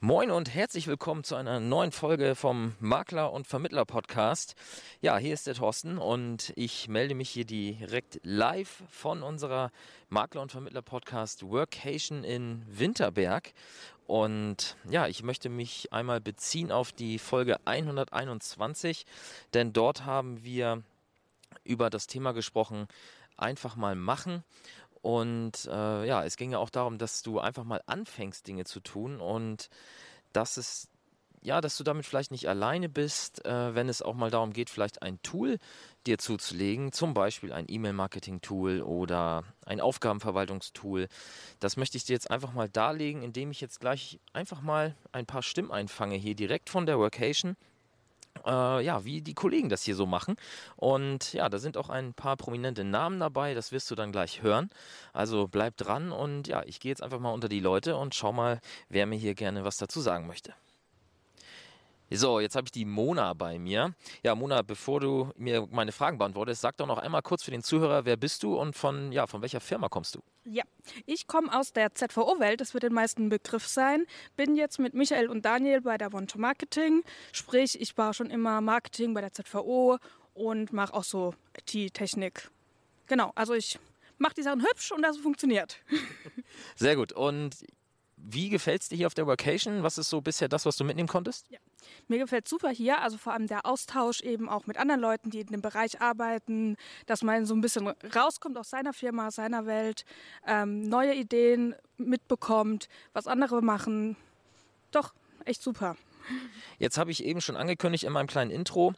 Moin und herzlich willkommen zu einer neuen Folge vom Makler und Vermittler Podcast. Ja, hier ist der Thorsten und ich melde mich hier direkt live von unserer Makler und Vermittler Podcast Workation in Winterberg. Und ja, ich möchte mich einmal beziehen auf die Folge 121, denn dort haben wir über das Thema gesprochen, einfach mal machen. Und äh, ja, es ging ja auch darum, dass du einfach mal anfängst, Dinge zu tun und dass es ja, dass du damit vielleicht nicht alleine bist, äh, wenn es auch mal darum geht, vielleicht ein Tool dir zuzulegen, zum Beispiel ein E-Mail-Marketing-Tool oder ein Aufgabenverwaltungstool. Das möchte ich dir jetzt einfach mal darlegen, indem ich jetzt gleich einfach mal ein paar Stimmen einfange hier direkt von der Workation äh, ja, wie die Kollegen das hier so machen. Und ja, da sind auch ein paar prominente Namen dabei, das wirst du dann gleich hören. Also bleib dran und ja, ich gehe jetzt einfach mal unter die Leute und schau mal, wer mir hier gerne was dazu sagen möchte. So, jetzt habe ich die Mona bei mir. Ja, Mona, bevor du mir meine Fragen beantwortest, sag doch noch einmal kurz für den Zuhörer, wer bist du und von, ja, von welcher Firma kommst du? Ja, ich komme aus der ZVO-Welt, das wird den meisten Begriff sein. Bin jetzt mit Michael und Daniel bei der One to Marketing. Sprich, ich war schon immer Marketing bei der ZVO und mache auch so IT-Technik. Genau, also ich mache die Sachen hübsch und das funktioniert. Sehr gut. Und wie gefällt es dir hier auf der Vacation? Was ist so bisher das, was du mitnehmen konntest? Ja. Mir gefällt super hier, also vor allem der Austausch eben auch mit anderen Leuten, die in dem Bereich arbeiten, dass man so ein bisschen rauskommt aus seiner Firma, aus seiner Welt, ähm, neue Ideen mitbekommt, was andere machen. Doch, echt super. Jetzt habe ich eben schon angekündigt in meinem kleinen Intro,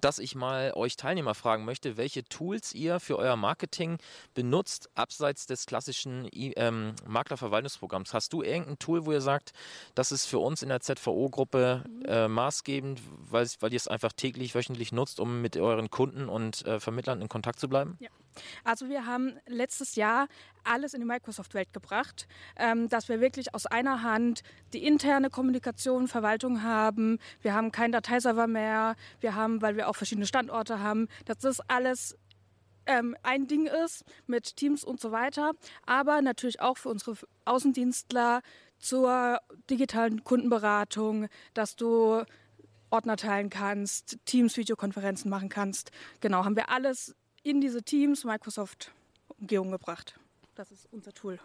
dass ich mal euch Teilnehmer fragen möchte, welche Tools ihr für euer Marketing benutzt, abseits des klassischen ähm, Maklerverwaltungsprogramms. Hast du irgendein Tool, wo ihr sagt, das ist für uns in der ZVO-Gruppe äh, maßgebend, weil, ihr es einfach täglich, wöchentlich nutzt, um mit euren Kunden und äh, Vermittlern in Kontakt zu bleiben? Ja. Also wir haben letztes Jahr alles in die Microsoft-Welt gebracht, ähm, dass wir wirklich aus einer Hand die interne Kommunikation, Verwaltung haben. Wir haben keinen Dateiserver mehr. Wir haben, weil wir auch verschiedene Standorte haben, dass das alles ähm, ein Ding ist mit Teams und so weiter. Aber natürlich auch für unsere Außendienstler zur digitalen Kundenberatung, dass du Ordner teilen kannst, Teams Videokonferenzen machen kannst. Genau, haben wir alles in diese Teams Microsoft-Umgebung gebracht. Das ist unser Tool.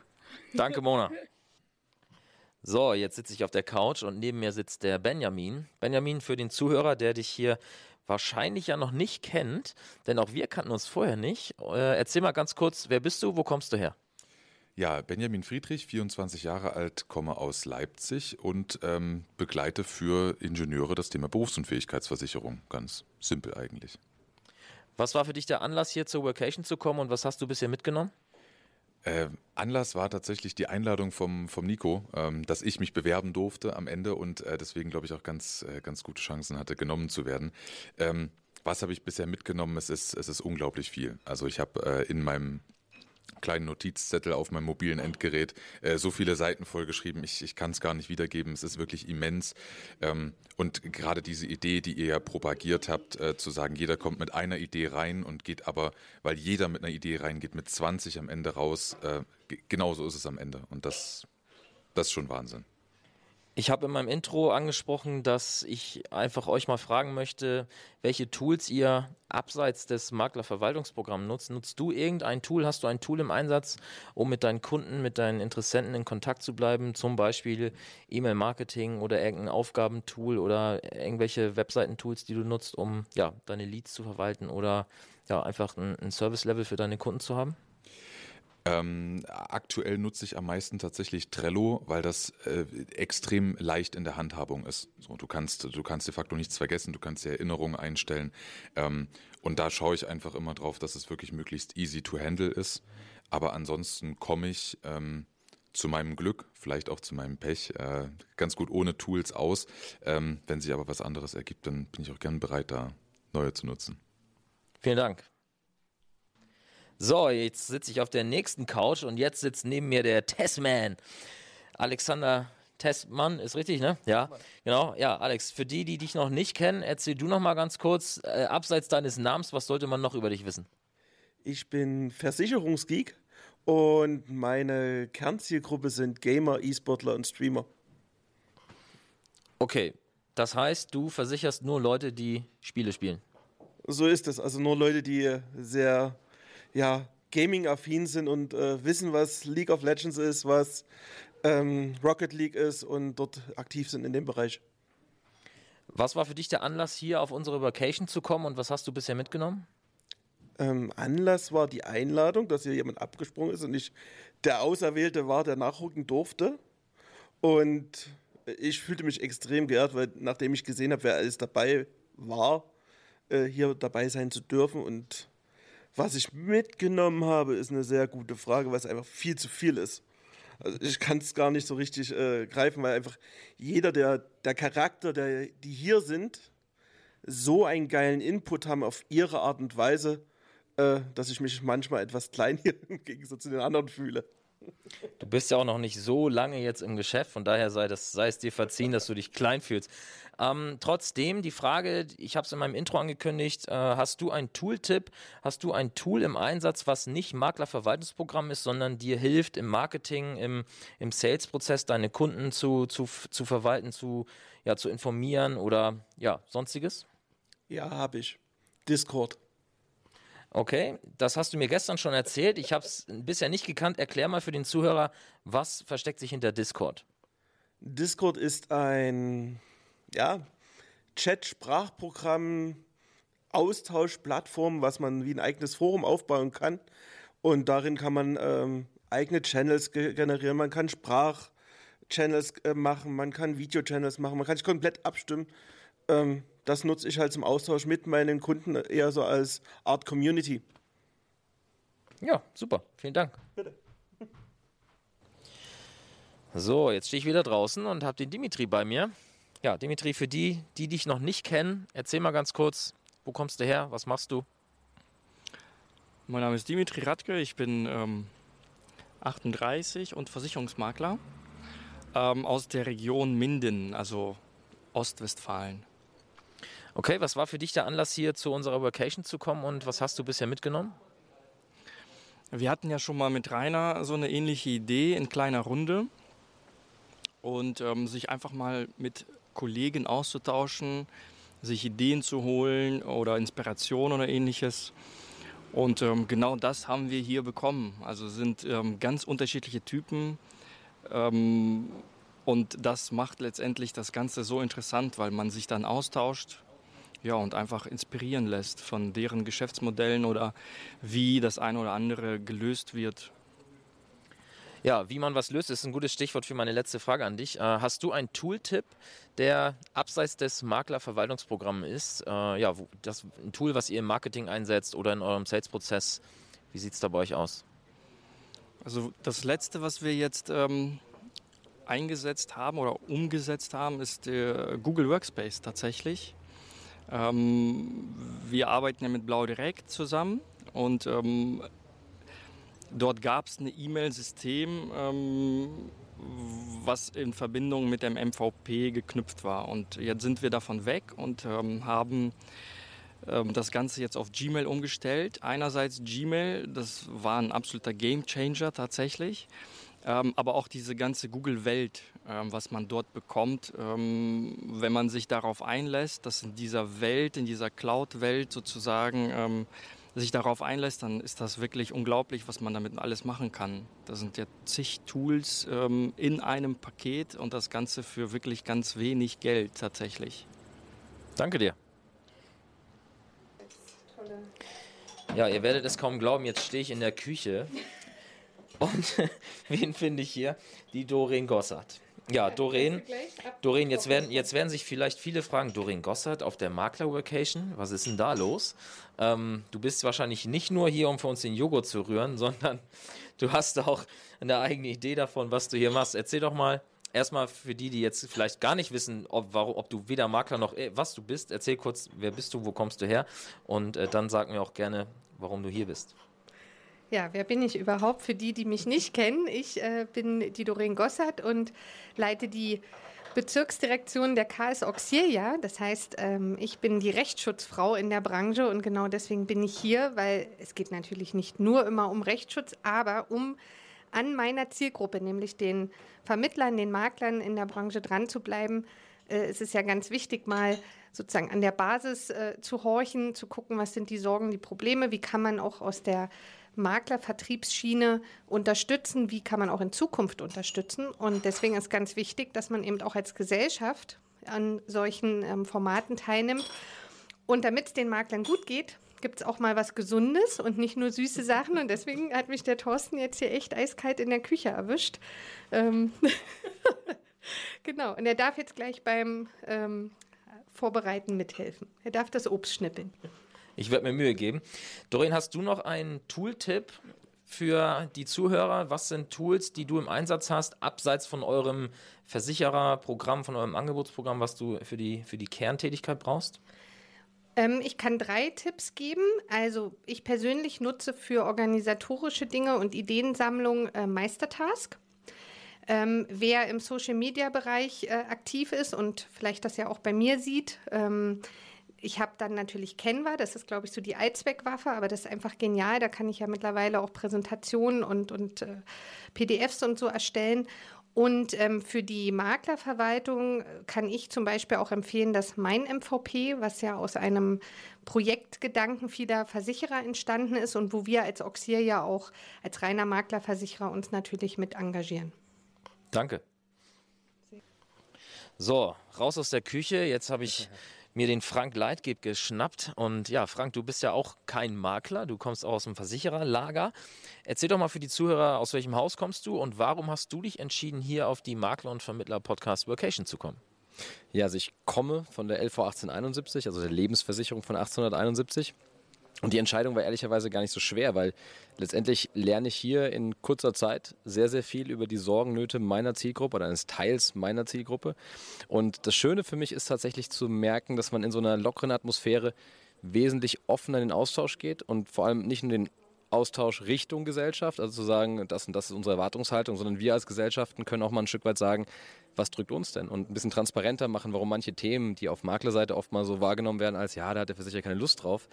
Danke, Mona. So, jetzt sitze ich auf der Couch und neben mir sitzt der Benjamin. Benjamin, für den Zuhörer, der dich hier wahrscheinlich ja noch nicht kennt, denn auch wir kannten uns vorher nicht. Äh, erzähl mal ganz kurz, wer bist du, wo kommst du her? Ja, Benjamin Friedrich, 24 Jahre alt, komme aus Leipzig und ähm, begleite für Ingenieure das Thema Berufsunfähigkeitsversicherung. Ganz simpel eigentlich. Was war für dich der Anlass, hier zur Workation zu kommen und was hast du bisher mitgenommen? Äh, Anlass war tatsächlich die Einladung vom, vom Nico, ähm, dass ich mich bewerben durfte am Ende und äh, deswegen glaube ich auch ganz, äh, ganz gute Chancen hatte, genommen zu werden. Ähm, was habe ich bisher mitgenommen? Es ist, es ist unglaublich viel. Also ich habe äh, in meinem kleinen Notizzettel auf meinem mobilen Endgerät äh, so viele Seiten vollgeschrieben. Ich, ich kann es gar nicht wiedergeben. Es ist wirklich immens. Ähm, und gerade diese Idee, die ihr ja propagiert habt, äh, zu sagen, jeder kommt mit einer Idee rein und geht aber, weil jeder mit einer Idee reingeht, mit 20 am Ende raus. Äh, genauso ist es am Ende. Und das, das ist schon Wahnsinn. Ich habe in meinem Intro angesprochen, dass ich einfach euch mal fragen möchte, welche Tools ihr abseits des Maklerverwaltungsprogramms nutzt. Nutzt du irgendein Tool? Hast du ein Tool im Einsatz, um mit deinen Kunden, mit deinen Interessenten in Kontakt zu bleiben? Zum Beispiel E-Mail-Marketing oder irgendein Aufgabentool oder irgendwelche Webseitentools, die du nutzt, um ja, deine Leads zu verwalten oder ja, einfach ein, ein Service-Level für deine Kunden zu haben? Ähm, aktuell nutze ich am meisten tatsächlich Trello, weil das äh, extrem leicht in der Handhabung ist. So, du kannst, du kannst de facto nichts vergessen, du kannst die Erinnerungen einstellen. Ähm, und da schaue ich einfach immer drauf, dass es wirklich möglichst easy to handle ist. Aber ansonsten komme ich ähm, zu meinem Glück, vielleicht auch zu meinem Pech, äh, ganz gut ohne Tools aus. Ähm, wenn sich aber was anderes ergibt, dann bin ich auch gern bereit, da neue zu nutzen. Vielen Dank. So, jetzt sitze ich auf der nächsten Couch und jetzt sitzt neben mir der Tessman. Alexander Tessmann, ist richtig, ne? Ja, genau. Ja, Alex, für die, die dich noch nicht kennen, erzähl du noch mal ganz kurz, äh, abseits deines Namens, was sollte man noch über dich wissen? Ich bin Versicherungsgeek und meine Kernzielgruppe sind Gamer, E-Sportler und Streamer. Okay, das heißt, du versicherst nur Leute, die Spiele spielen. So ist es. Also nur Leute, die sehr ja, Gaming-affin sind und äh, wissen, was League of Legends ist, was ähm, Rocket League ist und dort aktiv sind in dem Bereich. Was war für dich der Anlass, hier auf unsere Vacation zu kommen und was hast du bisher mitgenommen? Ähm, Anlass war die Einladung, dass hier jemand abgesprungen ist und ich der Auserwählte war, der nachrücken durfte. Und ich fühlte mich extrem geehrt, weil nachdem ich gesehen habe, wer alles dabei war, äh, hier dabei sein zu dürfen. Und was ich mitgenommen habe, ist eine sehr gute Frage, weil es einfach viel zu viel ist. Also ich kann es gar nicht so richtig äh, greifen, weil einfach jeder der, der Charakter, der, die hier sind, so einen geilen Input haben auf ihre Art und Weise, äh, dass ich mich manchmal etwas klein hier im Gegensatz zu den anderen fühle. Du bist ja auch noch nicht so lange jetzt im Geschäft, von daher sei, das, sei es dir verziehen, dass du dich klein fühlst. Ähm, trotzdem die Frage, ich habe es in meinem Intro angekündigt, äh, hast du einen Tooltip, hast du ein Tool im Einsatz, was nicht Maklerverwaltungsprogramm ist, sondern dir hilft im Marketing, im, im Sales-Prozess deine Kunden zu, zu, zu verwalten, zu, ja, zu informieren oder ja, sonstiges? Ja, habe ich. Discord. Okay, das hast du mir gestern schon erzählt. Ich habe es bisher nicht gekannt. Erklär mal für den Zuhörer, was versteckt sich hinter Discord? Discord ist ein ja, Chat-Sprachprogramm, Austauschplattform, was man wie ein eigenes Forum aufbauen kann. Und darin kann man ähm, eigene Channels ge generieren. Man kann Sprachchannels äh, machen, man kann Video-Channels machen, man kann sich komplett abstimmen. Ähm, das nutze ich halt zum Austausch mit meinen Kunden eher so als Art Community. Ja, super. Vielen Dank. Bitte. So, jetzt stehe ich wieder draußen und habe den Dimitri bei mir. Ja, Dimitri, für die, die dich noch nicht kennen, erzähl mal ganz kurz, wo kommst du her, was machst du? Mein Name ist Dimitri Radke, ich bin ähm, 38 und Versicherungsmakler ähm, aus der Region Minden, also Ostwestfalen. Okay, was war für dich der Anlass, hier zu unserer Vacation zu kommen und was hast du bisher mitgenommen? Wir hatten ja schon mal mit Rainer so eine ähnliche Idee in kleiner Runde und ähm, sich einfach mal mit Kollegen auszutauschen, sich Ideen zu holen oder Inspiration oder ähnliches. Und ähm, genau das haben wir hier bekommen. Also sind ähm, ganz unterschiedliche Typen. Ähm, und das macht letztendlich das Ganze so interessant, weil man sich dann austauscht, ja, und einfach inspirieren lässt von deren Geschäftsmodellen oder wie das eine oder andere gelöst wird. Ja, wie man was löst, ist ein gutes Stichwort für meine letzte Frage an dich. Äh, hast du einen Tooltip, der abseits des Maklerverwaltungsprogramms ist? Äh, ja, das, ein Tool, was ihr im Marketing einsetzt oder in eurem Sales-Prozess. Wie sieht es da bei euch aus? Also das letzte, was wir jetzt ähm, eingesetzt haben oder umgesetzt haben, ist Google Workspace tatsächlich. Ähm, wir arbeiten ja mit Blau Direkt zusammen und ähm, dort gab es ein E-Mail-System, ähm, was in Verbindung mit dem MVP geknüpft war. Und jetzt sind wir davon weg und ähm, haben ähm, das Ganze jetzt auf Gmail umgestellt. Einerseits Gmail, das war ein absoluter Game Changer tatsächlich. Ähm, aber auch diese ganze Google-Welt, ähm, was man dort bekommt, ähm, wenn man sich darauf einlässt, dass in dieser Welt, in dieser Cloud-Welt sozusagen ähm, sich darauf einlässt, dann ist das wirklich unglaublich, was man damit alles machen kann. Da sind ja zig Tools ähm, in einem Paket und das Ganze für wirklich ganz wenig Geld tatsächlich. Danke dir. Ja, ihr werdet es kaum glauben, jetzt stehe ich in der Küche und wen finde ich hier? Die Doreen Gossard. Ja, Doreen, Doreen jetzt, werden, jetzt werden sich vielleicht viele fragen, Doreen Gossard auf der Makler-Vacation, was ist denn da los? Ähm, du bist wahrscheinlich nicht nur hier, um für uns den Joghurt zu rühren, sondern du hast auch eine eigene Idee davon, was du hier machst. Erzähl doch mal, erstmal für die, die jetzt vielleicht gar nicht wissen, ob, warum, ob du weder Makler noch äh, was du bist, erzähl kurz, wer bist du, wo kommst du her und äh, dann sag mir auch gerne, warum du hier bist. Ja, wer bin ich überhaupt? Für die, die mich nicht kennen, ich äh, bin die Doreen Gossert und leite die Bezirksdirektion der KS Auxilia. Das heißt, ähm, ich bin die Rechtsschutzfrau in der Branche und genau deswegen bin ich hier, weil es geht natürlich nicht nur immer um Rechtsschutz, aber um an meiner Zielgruppe, nämlich den Vermittlern, den Maklern in der Branche dran zu bleiben, äh, es ist ja ganz wichtig, mal sozusagen an der Basis äh, zu horchen, zu gucken, was sind die Sorgen, die Probleme, wie kann man auch aus der Maklervertriebsschiene unterstützen, wie kann man auch in Zukunft unterstützen. Und deswegen ist ganz wichtig, dass man eben auch als Gesellschaft an solchen ähm, Formaten teilnimmt. Und damit es den Maklern gut geht, gibt es auch mal was Gesundes und nicht nur süße Sachen. Und deswegen hat mich der Thorsten jetzt hier echt eiskalt in der Küche erwischt. Ähm genau, und er darf jetzt gleich beim ähm, Vorbereiten mithelfen. Er darf das Obst schnippeln. Ich werde mir Mühe geben. Doreen, hast du noch einen Tooltip für die Zuhörer? Was sind Tools, die du im Einsatz hast, abseits von eurem Versichererprogramm, von eurem Angebotsprogramm, was du für die, für die Kerntätigkeit brauchst? Ähm, ich kann drei Tipps geben. Also ich persönlich nutze für organisatorische Dinge und Ideensammlung äh, Meistertask. Ähm, wer im Social-Media-Bereich äh, aktiv ist und vielleicht das ja auch bei mir sieht, ähm, ich habe dann natürlich Canva, das ist, glaube ich, so die Allzweckwaffe, aber das ist einfach genial. Da kann ich ja mittlerweile auch Präsentationen und, und äh, PDFs und so erstellen. Und ähm, für die Maklerverwaltung kann ich zum Beispiel auch empfehlen, dass mein MVP, was ja aus einem Projektgedanken vieler Versicherer entstanden ist und wo wir als Oxier ja auch als reiner Maklerversicherer uns natürlich mit engagieren. Danke. So, raus aus der Küche. Jetzt habe ich mir den Frank Leitgeb geschnappt. Und ja, Frank, du bist ja auch kein Makler, du kommst auch aus dem Versichererlager. Erzähl doch mal für die Zuhörer, aus welchem Haus kommst du und warum hast du dich entschieden, hier auf die Makler- und Vermittler-Podcast Workation zu kommen? Ja, also ich komme von der LV 1871, also der Lebensversicherung von 1871. Und die Entscheidung war ehrlicherweise gar nicht so schwer, weil letztendlich lerne ich hier in kurzer Zeit sehr, sehr viel über die Sorgennöte meiner Zielgruppe oder eines Teils meiner Zielgruppe. Und das Schöne für mich ist tatsächlich zu merken, dass man in so einer lockeren Atmosphäre wesentlich offener in den Austausch geht und vor allem nicht nur den Austausch Richtung Gesellschaft, also zu sagen, das und das ist unsere Erwartungshaltung, sondern wir als Gesellschaften können auch mal ein Stück weit sagen, was drückt uns denn? Und ein bisschen transparenter machen, warum manche Themen, die auf Maklerseite oft mal so wahrgenommen werden, als ja, da hat der Versicherer keine Lust drauf,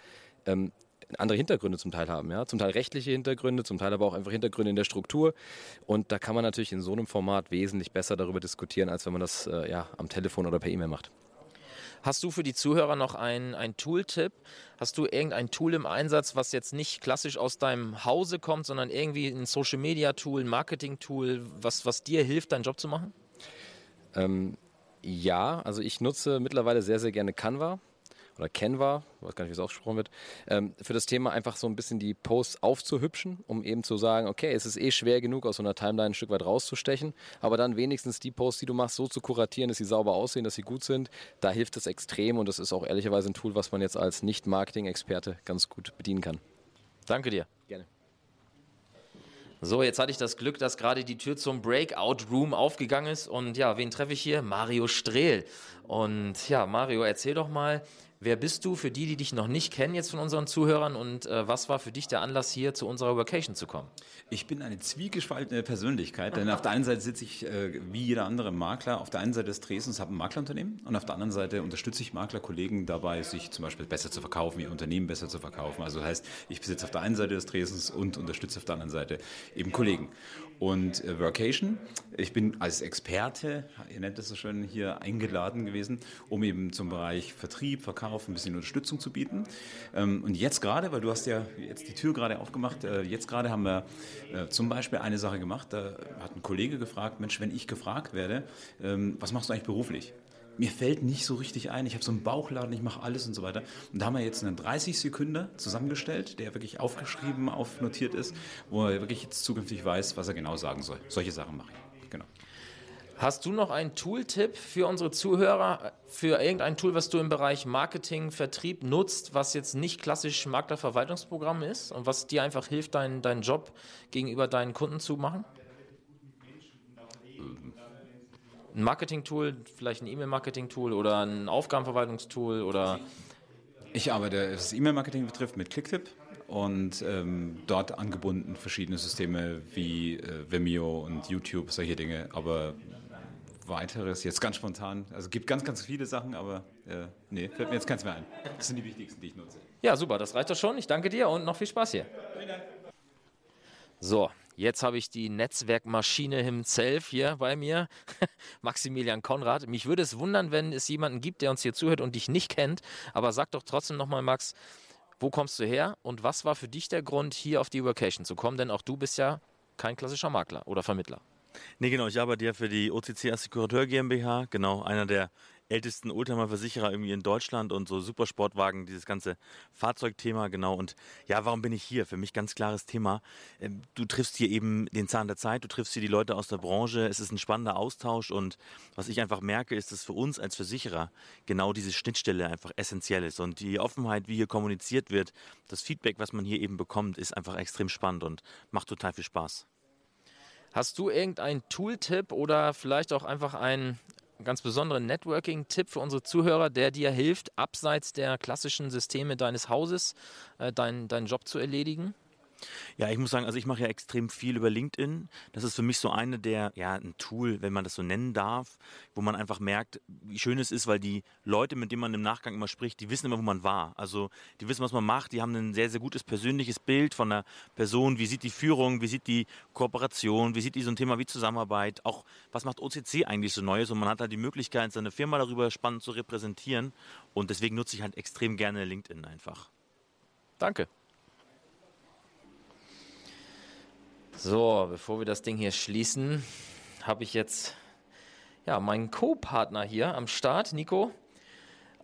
ähm, andere Hintergründe zum Teil haben, ja, zum Teil rechtliche Hintergründe, zum Teil aber auch einfach Hintergründe in der Struktur. Und da kann man natürlich in so einem Format wesentlich besser darüber diskutieren, als wenn man das äh, ja am Telefon oder per E-Mail macht. Hast du für die Zuhörer noch einen Tool-Tipp? Hast du irgendein Tool im Einsatz, was jetzt nicht klassisch aus deinem Hause kommt, sondern irgendwie ein Social-Media-Tool, ein Marketing-Tool, was, was dir hilft, deinen Job zu machen? Ähm, ja, also ich nutze mittlerweile sehr, sehr gerne Canva oder Canva, weiß gar nicht, wie es ausgesprochen wird, ähm, für das Thema einfach so ein bisschen die Posts aufzuhübschen, um eben zu sagen, okay, es ist eh schwer genug, aus so einer Timeline ein Stück weit rauszustechen, aber dann wenigstens die Posts, die du machst, so zu kuratieren, dass sie sauber aussehen, dass sie gut sind, da hilft es extrem und das ist auch ehrlicherweise ein Tool, was man jetzt als Nicht-Marketing-Experte ganz gut bedienen kann. Danke dir. Gerne. So, jetzt hatte ich das Glück, dass gerade die Tür zum Breakout Room aufgegangen ist. Und ja, wen treffe ich hier? Mario Strehl. Und ja, Mario, erzähl doch mal, Wer bist du für die, die dich noch nicht kennen jetzt von unseren Zuhörern und äh, was war für dich der Anlass hier zu unserer Vacation zu kommen? Ich bin eine zwiegespaltene Persönlichkeit, denn auf der einen Seite sitze ich äh, wie jeder andere Makler auf der einen Seite des Dresdens, habe ein Maklerunternehmen und auf der anderen Seite unterstütze ich Maklerkollegen dabei, sich zum Beispiel besser zu verkaufen, ihr Unternehmen besser zu verkaufen. Also das heißt, ich besitze auf der einen Seite des Dresdens und unterstütze auf der anderen Seite eben Kollegen. Und äh, Workation, ich bin als Experte, ihr nennt es so schön, hier eingeladen gewesen, um eben zum Bereich Vertrieb, Verkauf ein bisschen Unterstützung zu bieten. Ähm, und jetzt gerade, weil du hast ja jetzt die Tür gerade aufgemacht, äh, jetzt gerade haben wir äh, zum Beispiel eine Sache gemacht, da hat ein Kollege gefragt, Mensch, wenn ich gefragt werde, ähm, was machst du eigentlich beruflich? mir fällt nicht so richtig ein, ich habe so einen Bauchladen, ich mache alles und so weiter. Und da haben wir jetzt einen 30 Sekunden zusammengestellt, der wirklich aufgeschrieben, aufnotiert ist, wo er wirklich jetzt zukünftig weiß, was er genau sagen soll. Solche Sachen mache ich. Genau. Hast du noch einen Tooltip für unsere Zuhörer, für irgendein Tool, was du im Bereich Marketing, Vertrieb nutzt, was jetzt nicht klassisch Maklerverwaltungsprogramm ist und was dir einfach hilft, deinen, deinen Job gegenüber deinen Kunden zu machen? ein Marketing-Tool, vielleicht ein E-Mail-Marketing-Tool oder ein Aufgabenverwaltungstool oder? Ich arbeite, was E-Mail-Marketing betrifft, mit Clicktip und ähm, dort angebunden verschiedene Systeme wie äh, Vimeo und YouTube, solche Dinge. Aber weiteres jetzt ganz spontan. Also es gibt ganz, ganz viele Sachen, aber äh, nee, fällt mir jetzt keins mehr ein. Das sind die wichtigsten, die ich nutze. Ja, super, das reicht doch schon. Ich danke dir und noch viel Spaß hier. So, Jetzt habe ich die Netzwerkmaschine himself hier bei mir, Maximilian Konrad. Mich würde es wundern, wenn es jemanden gibt, der uns hier zuhört und dich nicht kennt. Aber sag doch trotzdem nochmal, Max, wo kommst du her und was war für dich der Grund, hier auf die Workation zu kommen? Denn auch du bist ja kein klassischer Makler oder Vermittler. Nee, genau. Ich arbeite ja für die OCC Assekurateur GmbH. Genau, einer der ältesten Oldtimer-Versicherer irgendwie in Deutschland und so Supersportwagen, dieses ganze Fahrzeugthema, genau. Und ja, warum bin ich hier? Für mich ganz klares Thema. Ähm, du triffst hier eben den Zahn der Zeit, du triffst hier die Leute aus der Branche, es ist ein spannender Austausch und was ich einfach merke, ist, dass für uns als Versicherer genau diese Schnittstelle einfach essentiell ist und die Offenheit, wie hier kommuniziert wird, das Feedback, was man hier eben bekommt, ist einfach extrem spannend und macht total viel Spaß. Hast du irgendeinen Tooltip oder vielleicht auch einfach einen ganz besonderen Networking-Tipp für unsere Zuhörer, der dir hilft, abseits der klassischen Systeme deines Hauses äh, deinen Job zu erledigen? Ja, ich muss sagen, also ich mache ja extrem viel über LinkedIn. Das ist für mich so eine der, ja, ein Tool, wenn man das so nennen darf, wo man einfach merkt, wie schön es ist, weil die Leute, mit denen man im Nachgang immer spricht, die wissen immer, wo man war. Also die wissen, was man macht, die haben ein sehr, sehr gutes persönliches Bild von der Person, wie sieht die Führung, wie sieht die Kooperation, wie sieht die so ein Thema wie Zusammenarbeit, auch was macht OCC eigentlich so Neues und man hat halt die Möglichkeit, seine Firma darüber spannend zu repräsentieren und deswegen nutze ich halt extrem gerne LinkedIn einfach. Danke. So, bevor wir das Ding hier schließen, habe ich jetzt ja, meinen Co-Partner hier am Start, Nico.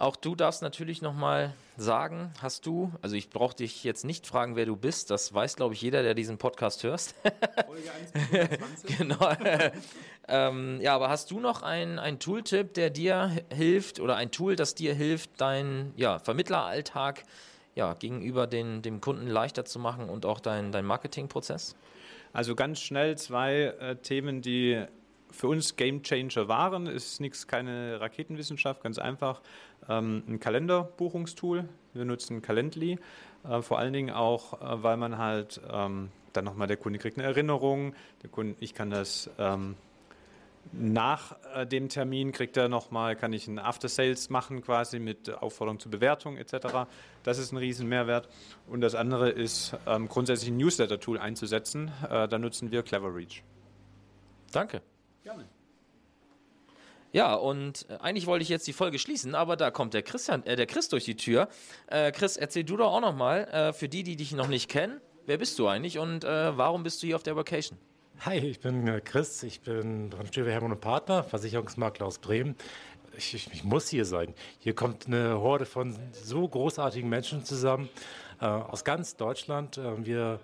Auch du darfst natürlich nochmal sagen, hast du, also ich brauche dich jetzt nicht fragen, wer du bist, das weiß, glaube ich, jeder, der diesen Podcast hörst. Folge 1 genau. ähm, ja, aber hast du noch einen Tooltip, der dir hilft oder ein Tool, das dir hilft, deinen ja, Vermittleralltag ja, gegenüber den, dem Kunden leichter zu machen und auch deinen dein Marketingprozess? Also ganz schnell zwei äh, Themen, die für uns Game Changer waren. Ist nichts, keine Raketenwissenschaft, ganz einfach. Ähm, ein Kalenderbuchungstool. Wir nutzen Calendly. Äh, vor allen Dingen auch, äh, weil man halt ähm, dann nochmal der Kunde kriegt eine Erinnerung. Kunde, ich kann das ähm, nach äh, dem Termin kriegt er nochmal, kann ich ein After Sales machen quasi mit Aufforderung zur Bewertung etc. Das ist ein riesen Mehrwert. Und das andere ist ähm, grundsätzlich ein Newsletter-Tool einzusetzen. Äh, da nutzen wir Clever Reach. Danke. Gerne. Ja, und äh, eigentlich wollte ich jetzt die Folge schließen, aber da kommt der Christian, äh, der Chris durch die Tür. Äh, Chris, erzähl du doch auch nochmal, äh, für die, die dich noch nicht kennen, wer bist du eigentlich und äh, warum bist du hier auf der Vacation? Hi, ich bin äh, Chris, ich bin Brandstüwe Hermann und Partner, Versicherungsmakler aus Bremen. Ich, ich, ich, muss hier sein. Hier kommt eine Horde von so großartigen Menschen zusammen, äh, aus ganz Deutschland. Äh, wir,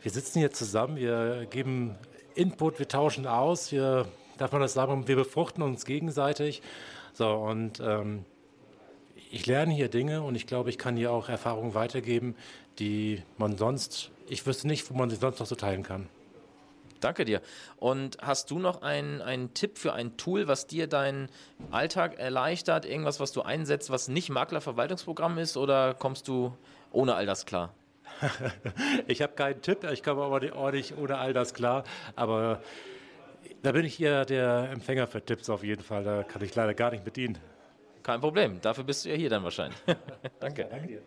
wir sitzen hier zusammen, wir geben Input, wir tauschen aus, wir, darf man das sagen, wir befruchten uns gegenseitig. So, und ähm, ich lerne hier Dinge und ich glaube, ich kann hier auch Erfahrungen weitergeben, die man sonst, ich wüsste nicht, wo man sie sonst noch so teilen kann. Danke dir. Und hast du noch einen, einen Tipp für ein Tool, was dir deinen Alltag erleichtert? Irgendwas, was du einsetzt, was nicht Maklerverwaltungsprogramm ist? Oder kommst du ohne all das klar? ich habe keinen Tipp, ich komme aber auch nicht ohne all das klar. Aber da bin ich eher der Empfänger für Tipps auf jeden Fall. Da kann ich leider gar nicht mit Ihnen. Kein Problem, dafür bist du ja hier dann wahrscheinlich. Danke. Danke dir.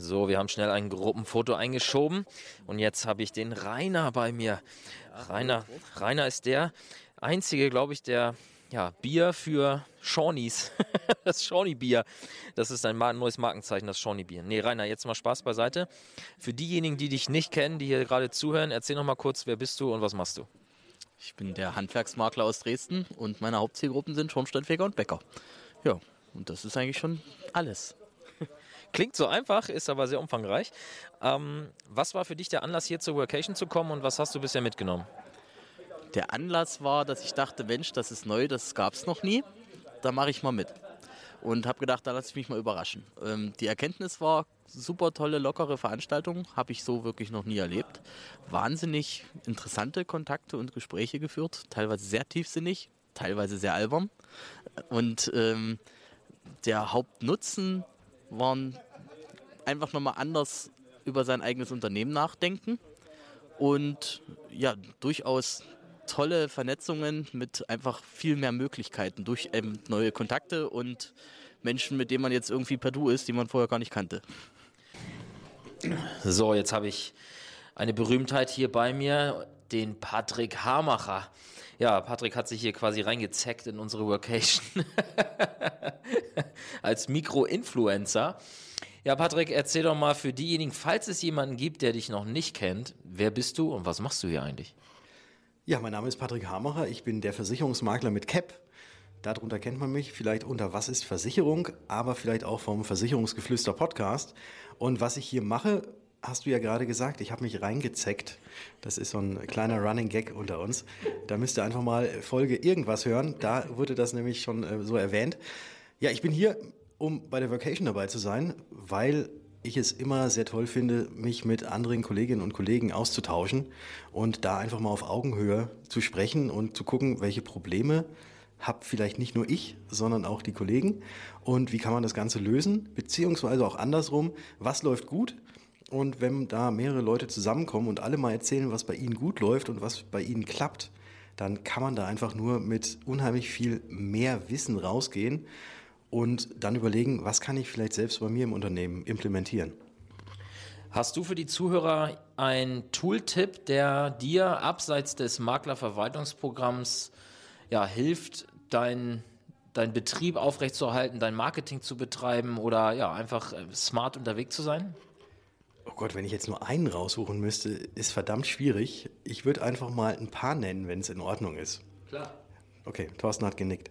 So, wir haben schnell ein Gruppenfoto eingeschoben und jetzt habe ich den Rainer bei mir. Rainer, Rainer ist der einzige, glaube ich, der ja, Bier für Shawnees. das Shawnee-Bier. Das ist ein neues Markenzeichen, das Shawnee-Bier. Nee, Rainer, jetzt mal Spaß beiseite. Für diejenigen, die dich nicht kennen, die hier gerade zuhören, erzähl noch mal kurz, wer bist du und was machst du? Ich bin der Handwerksmakler aus Dresden und meine Hauptzielgruppen sind Schornsteinfeger und Bäcker. Ja, und das ist eigentlich schon alles. Klingt so einfach, ist aber sehr umfangreich. Ähm, was war für dich der Anlass, hier zur Workation zu kommen und was hast du bisher mitgenommen? Der Anlass war, dass ich dachte, Mensch, das ist neu, das gab es noch nie. Da mache ich mal mit. Und habe gedacht, da lasse ich mich mal überraschen. Ähm, die Erkenntnis war, super tolle, lockere Veranstaltung, habe ich so wirklich noch nie erlebt. Wahnsinnig interessante Kontakte und Gespräche geführt, teilweise sehr tiefsinnig, teilweise sehr albern. Und ähm, der Hauptnutzen waren einfach nochmal anders über sein eigenes Unternehmen nachdenken und ja, durchaus tolle Vernetzungen mit einfach viel mehr Möglichkeiten durch ähm, neue Kontakte und Menschen, mit denen man jetzt irgendwie per Du ist, die man vorher gar nicht kannte. So, jetzt habe ich eine Berühmtheit hier bei mir, den Patrick Hamacher. Ja, Patrick hat sich hier quasi reingezeckt in unsere Workation als Mikro-Influencer. Ja, Patrick, erzähl doch mal für diejenigen, falls es jemanden gibt, der dich noch nicht kennt, wer bist du und was machst du hier eigentlich? Ja, mein Name ist Patrick Hamacher. Ich bin der Versicherungsmakler mit CAP. Darunter kennt man mich vielleicht unter Was ist Versicherung, aber vielleicht auch vom Versicherungsgeflüster Podcast. Und was ich hier mache, hast du ja gerade gesagt, ich habe mich reingezeckt. Das ist so ein kleiner Running Gag unter uns. Da müsst ihr einfach mal Folge irgendwas hören. Da wurde das nämlich schon äh, so erwähnt. Ja, ich bin hier, um bei der Vacation dabei zu sein, weil ich es immer sehr toll finde, mich mit anderen Kolleginnen und Kollegen auszutauschen und da einfach mal auf Augenhöhe zu sprechen und zu gucken, welche Probleme habe vielleicht nicht nur ich, sondern auch die Kollegen und wie kann man das Ganze lösen, beziehungsweise auch andersrum, was läuft gut und wenn da mehrere Leute zusammenkommen und alle mal erzählen, was bei ihnen gut läuft und was bei ihnen klappt, dann kann man da einfach nur mit unheimlich viel mehr Wissen rausgehen und dann überlegen, was kann ich vielleicht selbst bei mir im Unternehmen implementieren. Hast du für die Zuhörer einen Tooltip, der dir abseits des Maklerverwaltungsprogramms ja, hilft, dein, dein Betrieb aufrechtzuerhalten, dein Marketing zu betreiben oder ja, einfach äh, smart unterwegs zu sein? Oh Gott, wenn ich jetzt nur einen raussuchen müsste, ist verdammt schwierig. Ich würde einfach mal ein paar nennen, wenn es in Ordnung ist. Klar. Okay, Thorsten hat genickt.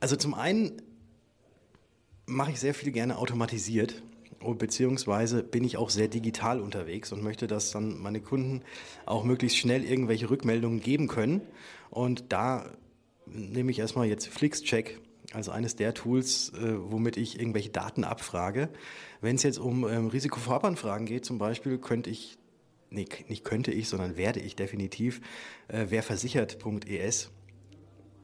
Also zum einen mache ich sehr viel gerne automatisiert, beziehungsweise bin ich auch sehr digital unterwegs und möchte, dass dann meine Kunden auch möglichst schnell irgendwelche Rückmeldungen geben können. Und da nehme ich erstmal jetzt FlixCheck als eines der Tools, äh, womit ich irgendwelche Daten abfrage. Wenn es jetzt um ähm, Risikovorabanfragen geht, zum Beispiel, könnte ich, nee, nicht könnte ich, sondern werde ich definitiv äh, werversichert.es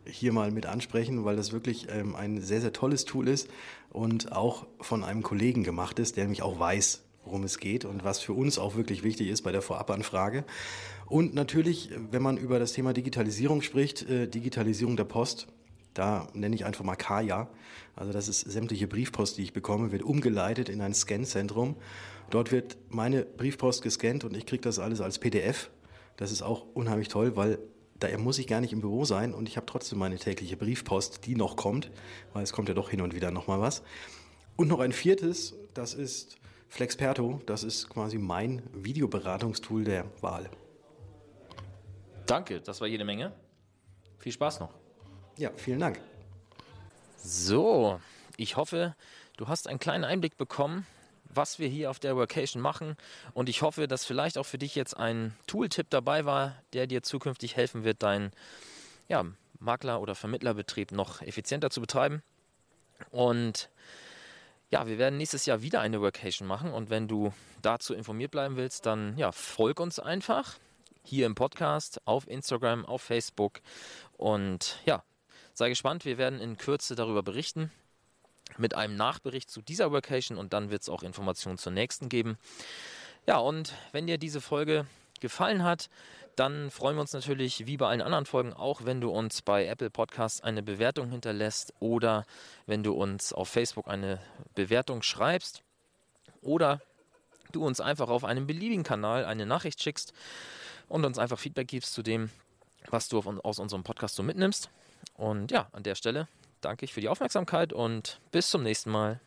hier mal mit ansprechen, weil das wirklich ähm, ein sehr, sehr tolles Tool ist und auch von einem Kollegen gemacht ist, der nämlich auch weiß, worum es geht und was für uns auch wirklich wichtig ist bei der Vorabanfrage. Und natürlich, wenn man über das Thema Digitalisierung spricht, äh, Digitalisierung der Post, da nenne ich einfach mal Kaya. Also das ist sämtliche Briefpost, die ich bekomme, wird umgeleitet in ein Scanzentrum. Dort wird meine Briefpost gescannt und ich kriege das alles als PDF. Das ist auch unheimlich toll, weil da muss ich gar nicht im Büro sein und ich habe trotzdem meine tägliche Briefpost, die noch kommt, weil es kommt ja doch hin und wieder noch mal was. Und noch ein viertes, das ist Flexperto, das ist quasi mein Videoberatungstool der Wahl. Danke, das war jede Menge. Viel Spaß noch. Ja, vielen Dank. So, ich hoffe, du hast einen kleinen Einblick bekommen, was wir hier auf der Workation machen. Und ich hoffe, dass vielleicht auch für dich jetzt ein Tooltip dabei war, der dir zukünftig helfen wird, deinen ja, Makler- oder Vermittlerbetrieb noch effizienter zu betreiben. Und ja, wir werden nächstes Jahr wieder eine Workation machen. Und wenn du dazu informiert bleiben willst, dann ja, folg uns einfach hier im Podcast, auf Instagram, auf Facebook. Und ja, sei gespannt. Wir werden in Kürze darüber berichten mit einem Nachbericht zu dieser Workation und dann wird es auch Informationen zur nächsten geben. Ja, und wenn dir diese Folge gefallen hat, dann freuen wir uns natürlich wie bei allen anderen Folgen auch, wenn du uns bei Apple Podcasts eine Bewertung hinterlässt oder wenn du uns auf Facebook eine Bewertung schreibst oder du uns einfach auf einem beliebigen Kanal eine Nachricht schickst und uns einfach Feedback gibst zu dem, was du aus unserem Podcast so mitnimmst. Und ja, an der Stelle danke ich für die Aufmerksamkeit und bis zum nächsten Mal.